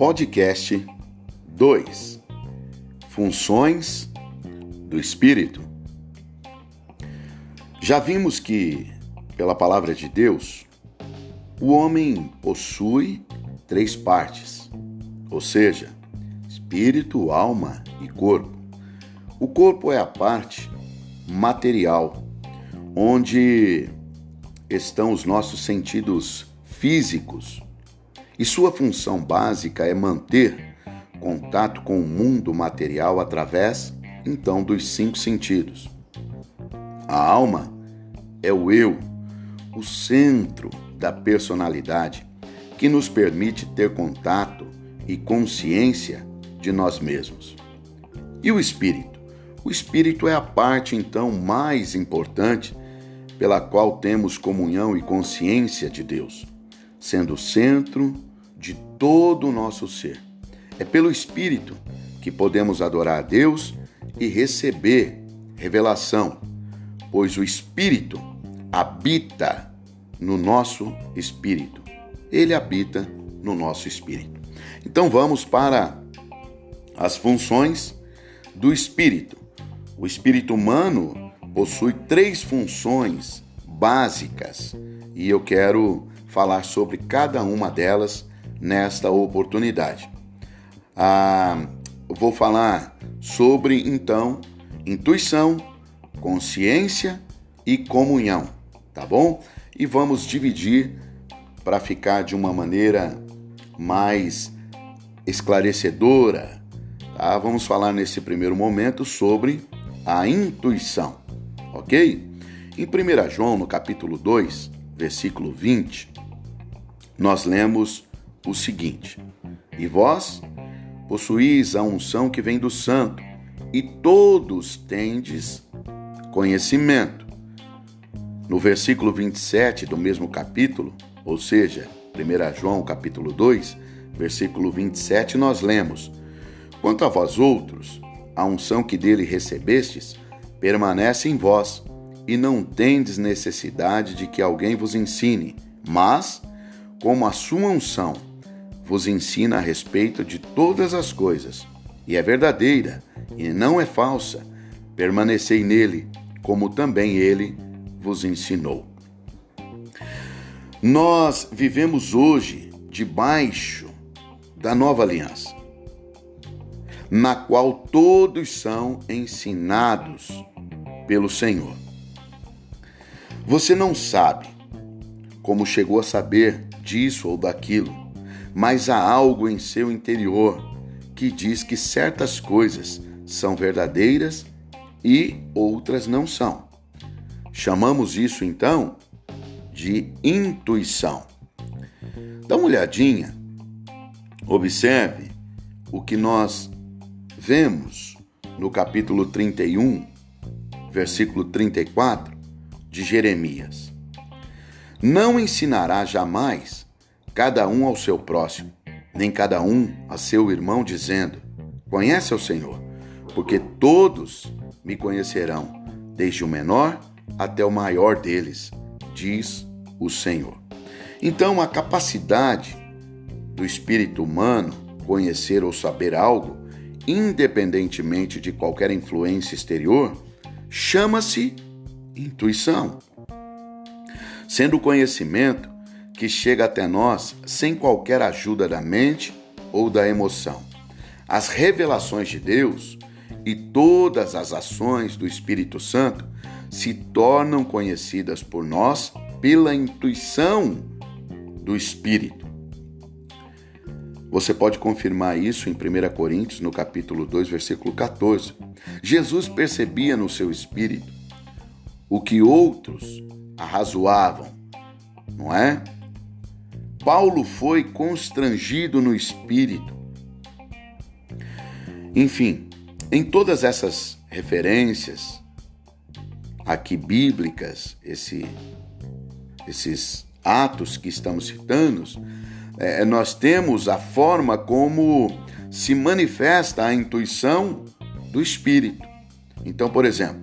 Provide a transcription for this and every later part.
Podcast 2 Funções do Espírito. Já vimos que, pela palavra de Deus, o homem possui três partes, ou seja, espírito, alma e corpo. O corpo é a parte material, onde estão os nossos sentidos físicos e sua função básica é manter contato com o mundo material através, então, dos cinco sentidos. A alma é o eu, o centro da personalidade que nos permite ter contato e consciência de nós mesmos. E o espírito? O espírito é a parte então mais importante pela qual temos comunhão e consciência de Deus, sendo o centro todo o nosso ser. É pelo Espírito que podemos adorar a Deus e receber revelação, pois o Espírito habita no nosso espírito. Ele habita no nosso espírito. Então vamos para as funções do espírito. O espírito humano possui três funções básicas e eu quero falar sobre cada uma delas nesta oportunidade. Ah, vou falar sobre então intuição, consciência e comunhão, tá bom? E vamos dividir para ficar de uma maneira mais esclarecedora, tá? Vamos falar nesse primeiro momento sobre a intuição, ok? Em 1 João, no capítulo 2, versículo 20, nós lemos o seguinte: E vós possuís a unção que vem do Santo, e todos tendes conhecimento. No versículo 27 do mesmo capítulo, ou seja, 1 João capítulo 2, versículo 27, nós lemos: Quanto a vós outros, a unção que dele recebestes permanece em vós, e não tendes necessidade de que alguém vos ensine, mas, como a sua unção vos ensina a respeito de todas as coisas, e é verdadeira e não é falsa. Permanecei nele, como também ele vos ensinou. Nós vivemos hoje debaixo da nova aliança, na qual todos são ensinados pelo Senhor. Você não sabe como chegou a saber disso ou daquilo, mas há algo em seu interior que diz que certas coisas são verdadeiras e outras não são. Chamamos isso então de intuição. Dá uma olhadinha, observe o que nós vemos no capítulo 31, versículo 34 de Jeremias. Não ensinará jamais cada um ao seu próximo, nem cada um a seu irmão, dizendo: Conhece ao Senhor, porque todos me conhecerão, desde o menor até o maior deles, diz o Senhor. Então, a capacidade do espírito humano conhecer ou saber algo, independentemente de qualquer influência exterior, chama-se intuição. Sendo conhecimento que chega até nós sem qualquer ajuda da mente ou da emoção. As revelações de Deus e todas as ações do Espírito Santo se tornam conhecidas por nós pela intuição do Espírito. Você pode confirmar isso em 1 Coríntios, no capítulo 2, versículo 14. Jesus percebia no seu espírito o que outros arrazoavam, não é? Paulo foi constrangido no espírito. Enfim, em todas essas referências aqui bíblicas, esse, esses atos que estamos citando, é, nós temos a forma como se manifesta a intuição do espírito. Então, por exemplo,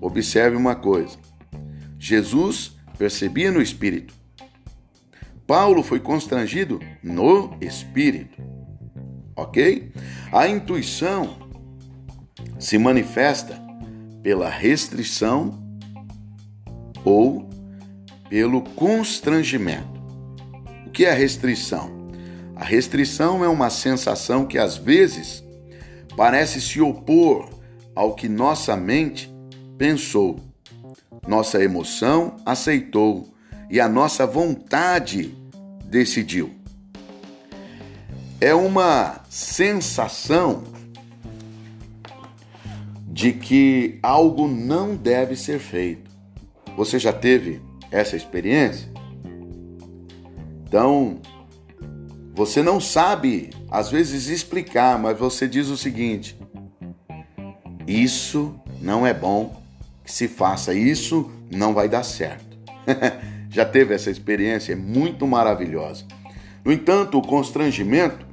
observe uma coisa: Jesus percebia no espírito Paulo foi constrangido no espírito. ok? A intuição se manifesta pela restrição ou pelo constrangimento. O que é restrição? A restrição é uma sensação que às vezes parece se opor ao que nossa mente pensou, nossa emoção aceitou e a nossa vontade decidiu. É uma sensação de que algo não deve ser feito. Você já teve essa experiência? Então, você não sabe, às vezes, explicar, mas você diz o seguinte: isso não é bom que se faça, isso não vai dar certo. Já teve essa experiência? É muito maravilhosa. No entanto, o constrangimento,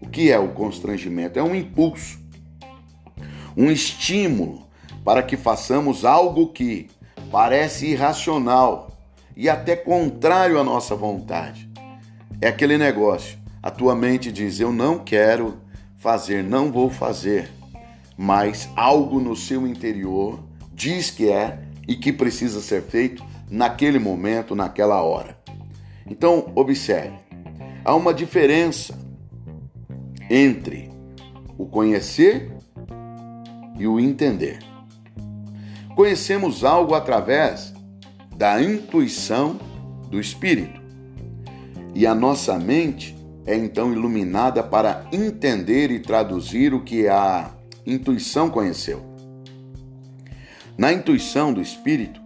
o que é o constrangimento? É um impulso, um estímulo para que façamos algo que parece irracional e até contrário à nossa vontade. É aquele negócio. A tua mente diz: Eu não quero fazer, não vou fazer. Mas algo no seu interior diz que é e que precisa ser feito naquele momento, naquela hora. Então, observe: há uma diferença entre o conhecer e o entender. Conhecemos algo através da intuição do espírito. E a nossa mente é então iluminada para entender e traduzir o que a intuição conheceu. Na intuição do Espírito,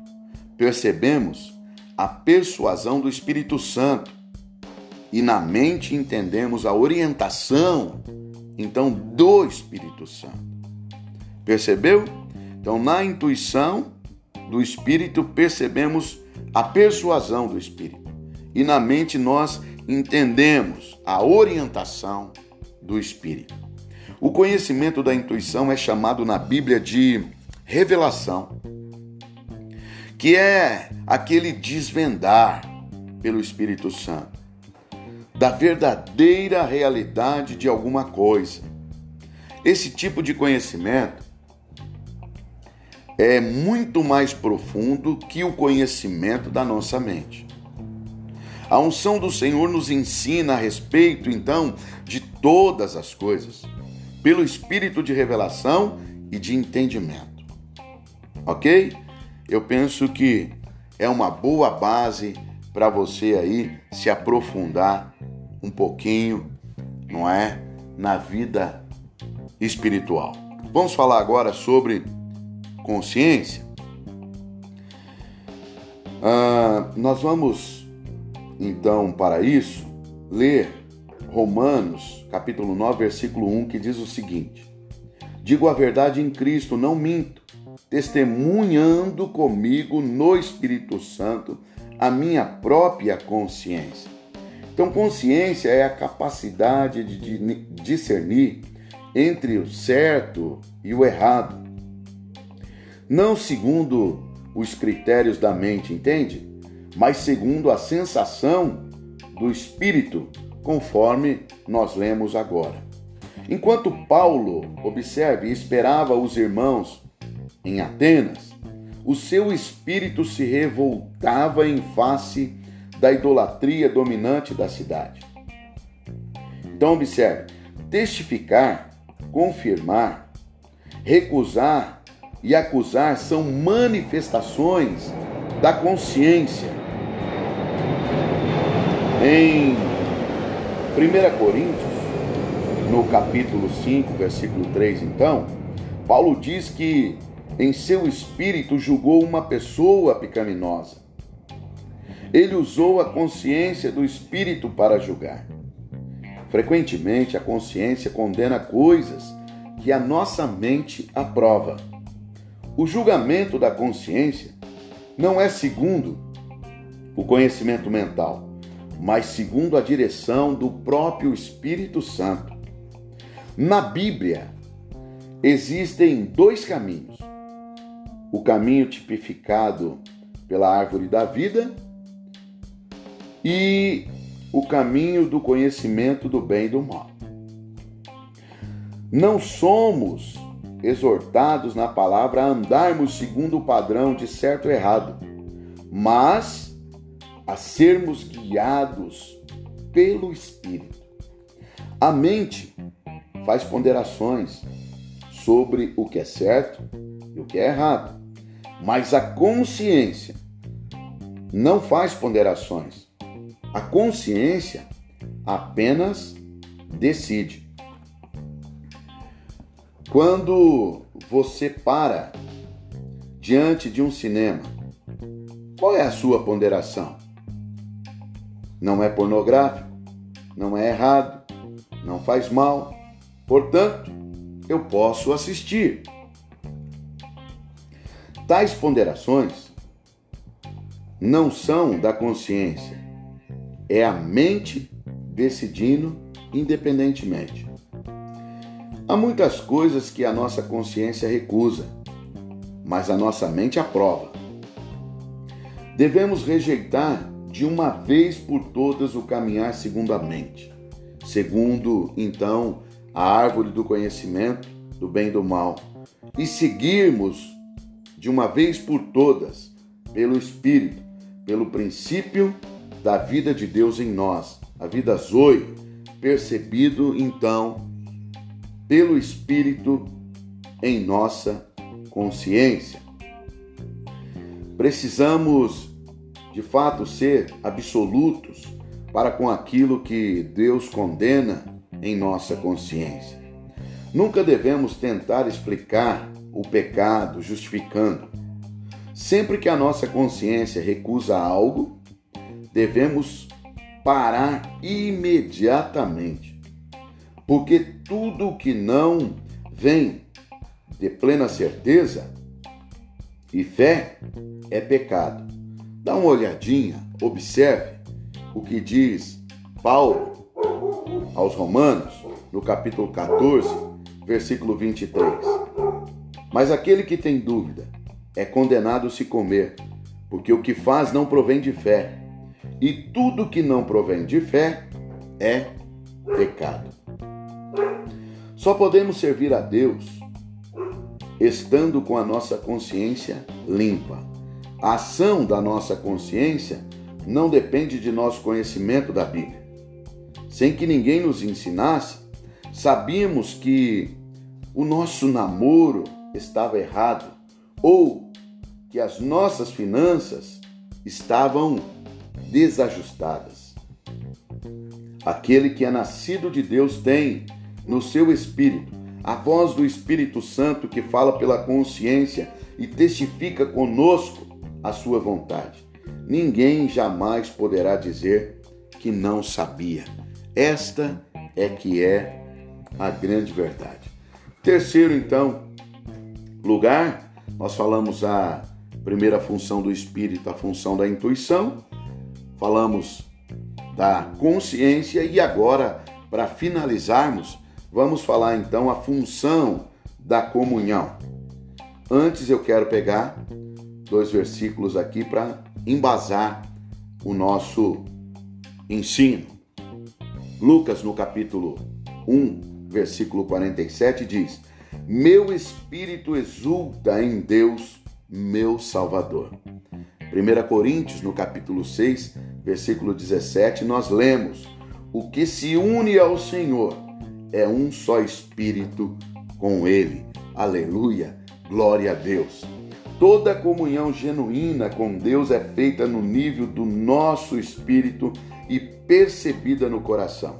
percebemos a persuasão do Espírito Santo e na mente entendemos a orientação então do Espírito Santo. Percebeu? Então, na intuição do Espírito, percebemos a persuasão do Espírito e na mente nós entendemos a orientação do Espírito. O conhecimento da intuição é chamado na Bíblia de revelação, que é aquele desvendar pelo Espírito Santo da verdadeira realidade de alguma coisa. Esse tipo de conhecimento é muito mais profundo que o conhecimento da nossa mente. A unção do Senhor nos ensina a respeito, então, de todas as coisas, pelo espírito de revelação e de entendimento. Ok? Eu penso que é uma boa base para você aí se aprofundar um pouquinho, não é? Na vida espiritual. Vamos falar agora sobre consciência. Ah, nós vamos então, para isso, ler Romanos, capítulo 9, versículo 1, que diz o seguinte: Digo a verdade em Cristo, não minto, testemunhando comigo no Espírito Santo a minha própria consciência. Então, consciência é a capacidade de discernir entre o certo e o errado, não segundo os critérios da mente, entende? mas segundo a sensação do Espírito, conforme nós lemos agora. Enquanto Paulo, observe, esperava os irmãos em Atenas, o seu espírito se revoltava em face da idolatria dominante da cidade. Então, observe: testificar, confirmar, recusar e acusar são manifestações da consciência em 1 Coríntios, no capítulo 5, versículo 3, então, Paulo diz que em seu espírito julgou uma pessoa pecaminosa. Ele usou a consciência do espírito para julgar. Frequentemente, a consciência condena coisas que a nossa mente aprova. O julgamento da consciência não é segundo o conhecimento mental, mas segundo a direção do próprio Espírito Santo. Na Bíblia, existem dois caminhos: o caminho tipificado pela árvore da vida e o caminho do conhecimento do bem e do mal. Não somos exortados na palavra a andarmos segundo o padrão de certo e errado, mas a sermos guiados pelo Espírito. A mente faz ponderações sobre o que é certo e o que é errado, mas a consciência não faz ponderações. A consciência apenas decide. Quando você para diante de um cinema, qual é a sua ponderação? Não é pornográfico, não é errado, não faz mal, portanto, eu posso assistir. Tais ponderações não são da consciência, é a mente decidindo independentemente. Há muitas coisas que a nossa consciência recusa, mas a nossa mente aprova. Devemos rejeitar de uma vez por todas o caminhar segundo a mente, segundo, então, a árvore do conhecimento do bem e do mal, e seguirmos de uma vez por todas, pelo Espírito, pelo princípio da vida de Deus em nós, a vida Zoe, percebido então pelo Espírito em nossa consciência. Precisamos, de fato, ser absolutos para com aquilo que Deus condena em nossa consciência. Nunca devemos tentar explicar o pecado, justificando. Sempre que a nossa consciência recusa algo, devemos parar imediatamente. Porque tudo que não vem de plena certeza e fé é pecado. Dá uma olhadinha, observe o que diz Paulo aos Romanos, no capítulo 14, versículo 23. Mas aquele que tem dúvida é condenado se comer, porque o que faz não provém de fé. E tudo que não provém de fé é pecado. Só podemos servir a Deus estando com a nossa consciência limpa. A ação da nossa consciência não depende de nosso conhecimento da Bíblia. Sem que ninguém nos ensinasse, sabíamos que o nosso namoro estava errado ou que as nossas finanças estavam desajustadas. Aquele que é nascido de Deus tem no seu espírito a voz do Espírito Santo que fala pela consciência e testifica conosco a sua vontade. Ninguém jamais poderá dizer que não sabia. Esta é que é a grande verdade. Terceiro, então, lugar, nós falamos a primeira função do espírito, a função da intuição, falamos da consciência e agora, para finalizarmos, vamos falar então a função da comunhão. Antes eu quero pegar dois versículos aqui para embasar o nosso ensino. Lucas no capítulo 1, versículo 47 diz: meu espírito exulta em Deus, meu Salvador. 1 Coríntios, no capítulo 6, versículo 17, nós lemos: O que se une ao Senhor é um só espírito com Ele. Aleluia, glória a Deus. Toda comunhão genuína com Deus é feita no nível do nosso espírito e percebida no coração.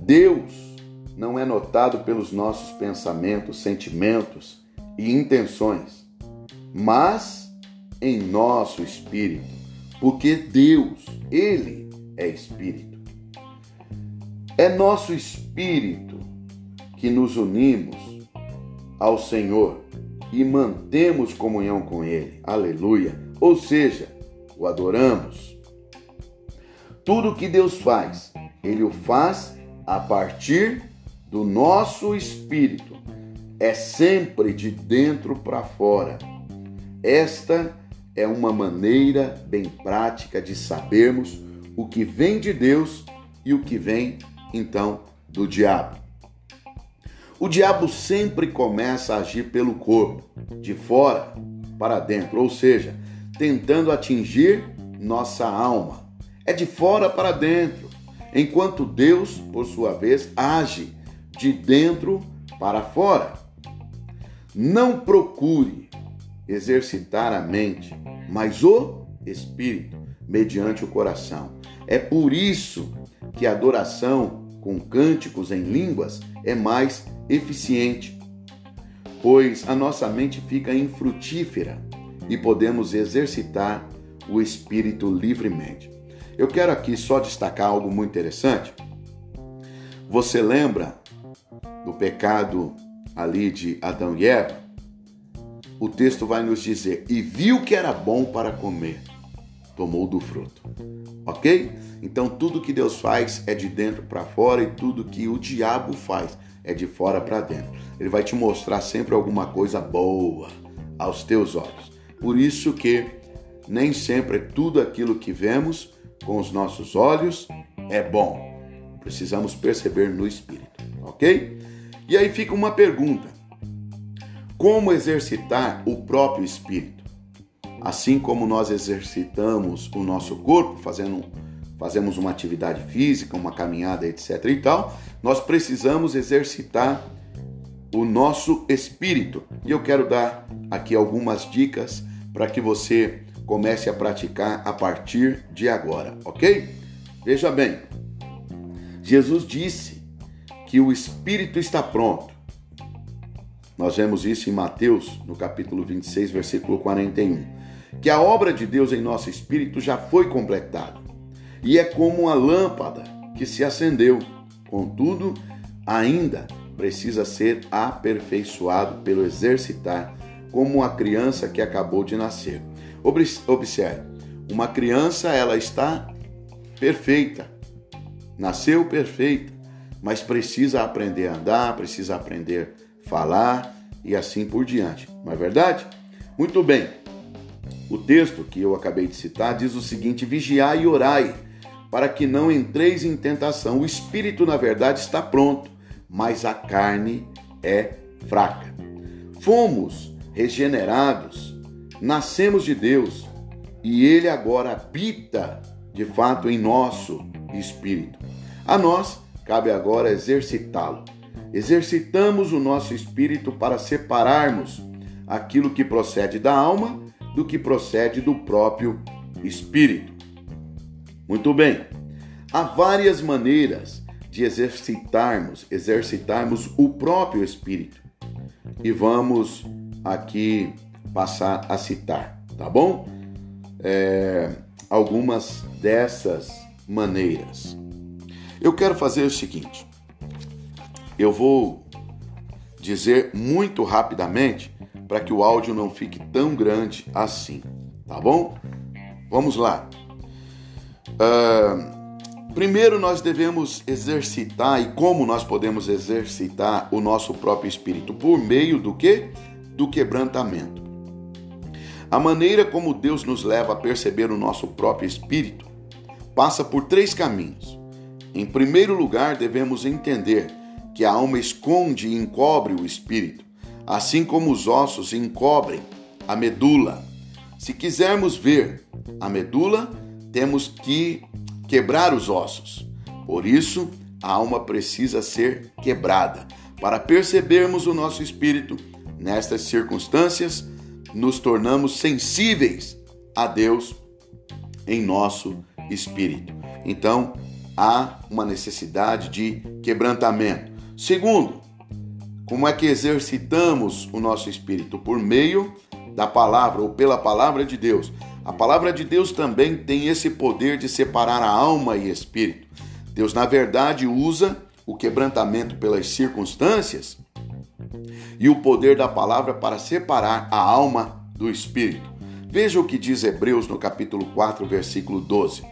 Deus não é notado pelos nossos pensamentos, sentimentos e intenções, mas em nosso espírito, porque Deus, Ele é espírito. É nosso espírito que nos unimos ao Senhor e mantemos comunhão com Ele. Aleluia! Ou seja, o adoramos. Tudo que Deus faz, Ele o faz a partir do nosso espírito é sempre de dentro para fora. Esta é uma maneira bem prática de sabermos o que vem de Deus e o que vem então do diabo. O diabo sempre começa a agir pelo corpo, de fora para dentro, ou seja, tentando atingir nossa alma. É de fora para dentro, enquanto Deus, por sua vez, age de dentro para fora. Não procure exercitar a mente, mas o espírito, mediante o coração. É por isso que a adoração com cânticos em línguas é mais eficiente, pois a nossa mente fica infrutífera e podemos exercitar o espírito livremente. Eu quero aqui só destacar algo muito interessante. Você lembra do pecado ali de Adão e Eva? O texto vai nos dizer: E viu que era bom para comer, tomou do fruto. Ok? Então tudo que Deus faz é de dentro para fora e tudo que o diabo faz é de fora para dentro. Ele vai te mostrar sempre alguma coisa boa aos teus olhos. Por isso que nem sempre tudo aquilo que vemos com os nossos olhos é bom. Precisamos perceber no espírito, ok? E aí fica uma pergunta: como exercitar o próprio espírito? Assim como nós exercitamos o nosso corpo, fazendo fazemos uma atividade física, uma caminhada, etc. e tal, nós precisamos exercitar o nosso espírito. E eu quero dar aqui algumas dicas para que você comece a praticar a partir de agora, ok? Veja bem, Jesus disse que o espírito está pronto. Nós vemos isso em Mateus, no capítulo 26, versículo 41. Que a obra de Deus em nosso espírito já foi completada e é como uma lâmpada que se acendeu. Contudo, ainda precisa ser aperfeiçoado pelo exercitar, como a criança que acabou de nascer. Observe, uma criança ela está perfeita, nasceu perfeita, mas precisa aprender a andar, precisa aprender a falar e assim por diante. Não é verdade? Muito bem. O texto que eu acabei de citar diz o seguinte: vigiai e orai para que não entreis em tentação. O espírito, na verdade, está pronto, mas a carne é fraca. Fomos regenerados, nascemos de Deus e Ele agora habita de fato em nosso espírito. A nós cabe agora exercitá-lo. Exercitamos o nosso espírito para separarmos aquilo que procede da alma do que procede do próprio espírito. Muito bem. Há várias maneiras de exercitarmos, exercitarmos o próprio espírito. E vamos aqui passar a citar, tá bom? É, algumas dessas maneiras. Eu quero fazer o seguinte: eu vou dizer muito rapidamente para que o áudio não fique tão grande assim, tá bom? Vamos lá. Uh, primeiro, nós devemos exercitar e como nós podemos exercitar o nosso próprio espírito por meio do que? Do quebrantamento. A maneira como Deus nos leva a perceber o nosso próprio espírito passa por três caminhos. Em primeiro lugar, devemos entender que a alma esconde e encobre o espírito, assim como os ossos encobrem a medula. Se quisermos ver a medula, temos que quebrar os ossos. Por isso, a alma precisa ser quebrada. Para percebermos o nosso espírito nestas circunstâncias, nos tornamos sensíveis a Deus em nosso espírito. Então, há uma necessidade de quebrantamento. Segundo, como é que exercitamos o nosso espírito? Por meio da palavra ou pela palavra de Deus. A palavra de Deus também tem esse poder de separar a alma e espírito. Deus, na verdade, usa o quebrantamento pelas circunstâncias e o poder da palavra para separar a alma do espírito. Veja o que diz Hebreus no capítulo 4, versículo 12.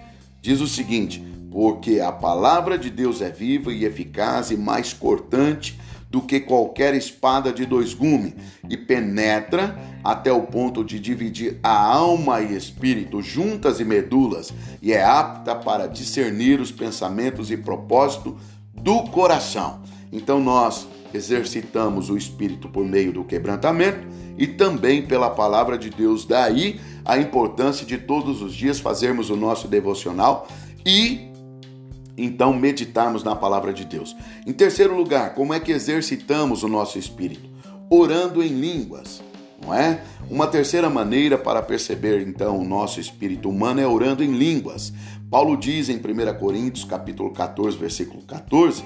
Diz o seguinte: Porque a palavra de Deus é viva e eficaz e mais cortante do que qualquer espada de dois gumes e penetra até o ponto de dividir a alma e espírito, juntas e medulas, e é apta para discernir os pensamentos e propósitos do coração. Então nós exercitamos o espírito por meio do quebrantamento e também pela palavra de Deus. Daí a importância de todos os dias fazermos o nosso devocional e então meditarmos na palavra de Deus. Em terceiro lugar, como é que exercitamos o nosso espírito? Orando em línguas, não é? Uma terceira maneira para perceber então o nosso espírito humano é orando em línguas. Paulo diz em 1 Coríntios, capítulo 14, versículo 14,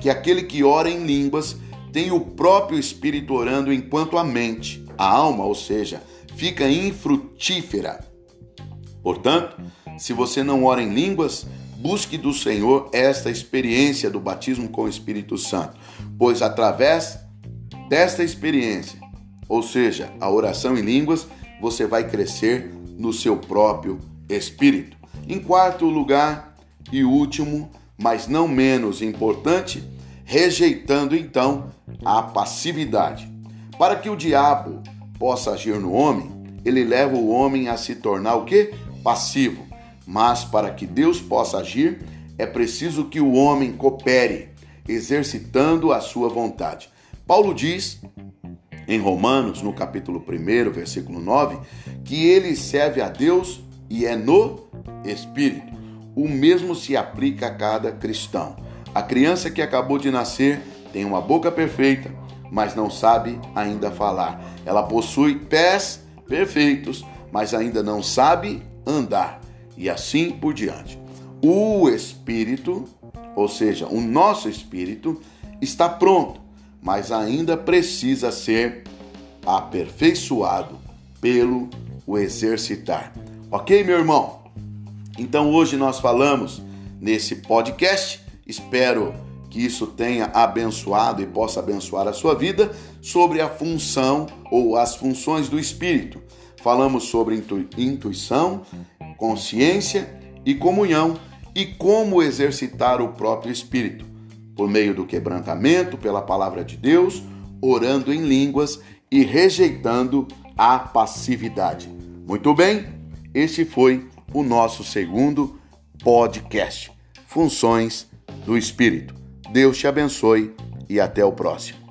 que aquele que ora em línguas tem o próprio espírito orando enquanto a mente, a alma, ou seja, fica infrutífera. Portanto, se você não ora em línguas, busque do Senhor esta experiência do batismo com o Espírito Santo, pois através desta experiência, ou seja, a oração em línguas, você vai crescer no seu próprio espírito. Em quarto lugar e último, mas não menos importante, rejeitando então a passividade. Para que o diabo possa agir no homem, ele leva o homem a se tornar o que? Passivo. Mas para que Deus possa agir, é preciso que o homem coopere, exercitando a sua vontade. Paulo diz em Romanos, no capítulo 1, versículo 9, que ele serve a Deus e é no Espírito. O mesmo se aplica a cada cristão. A criança que acabou de nascer tem uma boca perfeita, mas não sabe ainda falar. Ela possui pés perfeitos, mas ainda não sabe andar e assim por diante. O espírito, ou seja, o nosso espírito, está pronto, mas ainda precisa ser aperfeiçoado pelo o exercitar. Ok, meu irmão? Então hoje nós falamos nesse podcast, espero que isso tenha abençoado e possa abençoar a sua vida sobre a função ou as funções do espírito. Falamos sobre intu intuição, consciência e comunhão e como exercitar o próprio espírito, por meio do quebrantamento pela palavra de Deus, orando em línguas e rejeitando a passividade. Muito bem, este foi o nosso segundo podcast, Funções do Espírito. Deus te abençoe e até o próximo.